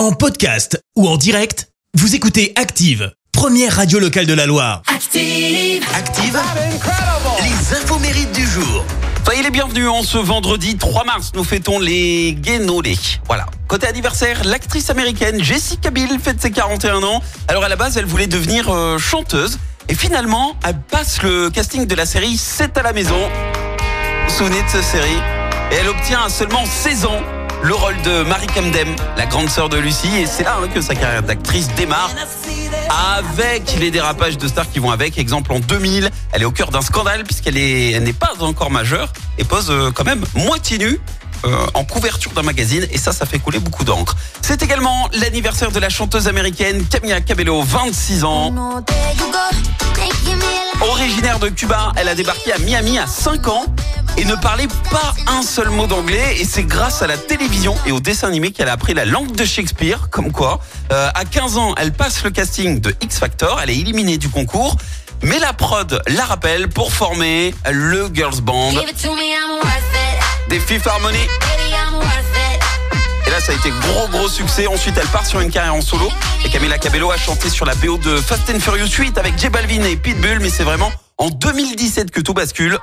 En podcast ou en direct, vous écoutez Active, première radio locale de la Loire. Active. Active, les infos mérites du jour. Soyez les bienvenus en ce vendredi 3 mars, nous fêtons les Guénolés. Voilà. Côté anniversaire, l'actrice américaine Jessica Biel fête ses 41 ans. Alors à la base, elle voulait devenir euh, chanteuse. Et finalement, elle passe le casting de la série 7 à la maison. Vous vous souvenez de cette série? Et elle obtient à seulement 16 ans le rôle de Marie Camden, la grande sœur de Lucie. Et c'est là hein, que sa carrière d'actrice démarre avec les dérapages de stars qui vont avec. Exemple, en 2000, elle est au cœur d'un scandale puisqu'elle est, elle n'est pas encore majeure et pose euh, quand même moitié nue. euh, en couverture d'un magazine et ça, ça fait couler beaucoup d'encre. C'est également l'anniversaire de la chanteuse américaine Camila Cabello, 26 ans. Originaire de Cuba, elle a débarqué à Miami à 5 ans et ne parlait pas un seul mot d'anglais. Et c'est grâce à la télévision et au dessin animé qu'elle a appris la langue de Shakespeare. Comme quoi, Euh, à 15 ans, elle passe le casting de X Factor. Elle est éliminée du concours. Mais la prod la rappelle pour former le girls band des Fifth Harmony. Et là, ça a été gros gros succès. Ensuite, elle part sur une carrière en solo. Et Camila Cabello a chanté sur la BO de Fast and Furious 8 avec J Balvin et Pitbull. Mais c'est vraiment en 2017 que tout bascule.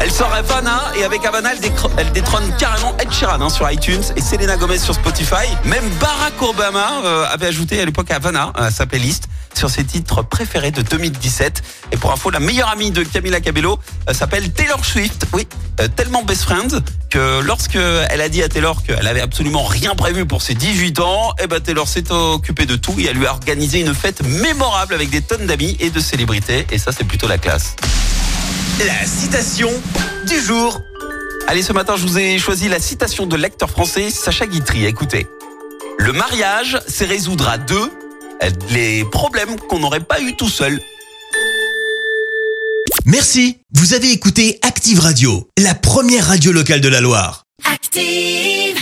Elle sort Havana et avec Havana, elle, détrône carrément Ed Sheeran hein, sur iTunes et Selena Gomez sur Spotify. Même Barack Obama euh, avait ajouté à l'époque Havana à sa playlist sur ses titres préférés de 2017. Et pour info, la meilleure amie de Camila Cabello euh, s'appelle Taylor Swift. Oui, euh, tellement best friend que lorsque elle a dit à Taylor qu'elle avait absolument rien prévu pour ses 18 ans, eh ben Taylor s'est occupée de tout et elle lui a organisé une fête mémorable avec des tonnes d'amis et de célébrités. Et ça, c'est plutôt la classe. La citation du jour. Allez, ce matin, je vous ai choisi la citation de l'acteur français Sacha Guitry. Écoutez. Le mariage, c'est résoudre à deux les problèmes qu'on n'aurait pas eu tout seul. Merci, vous avez écouté Active Radio, la première radio locale de la Loire. Active.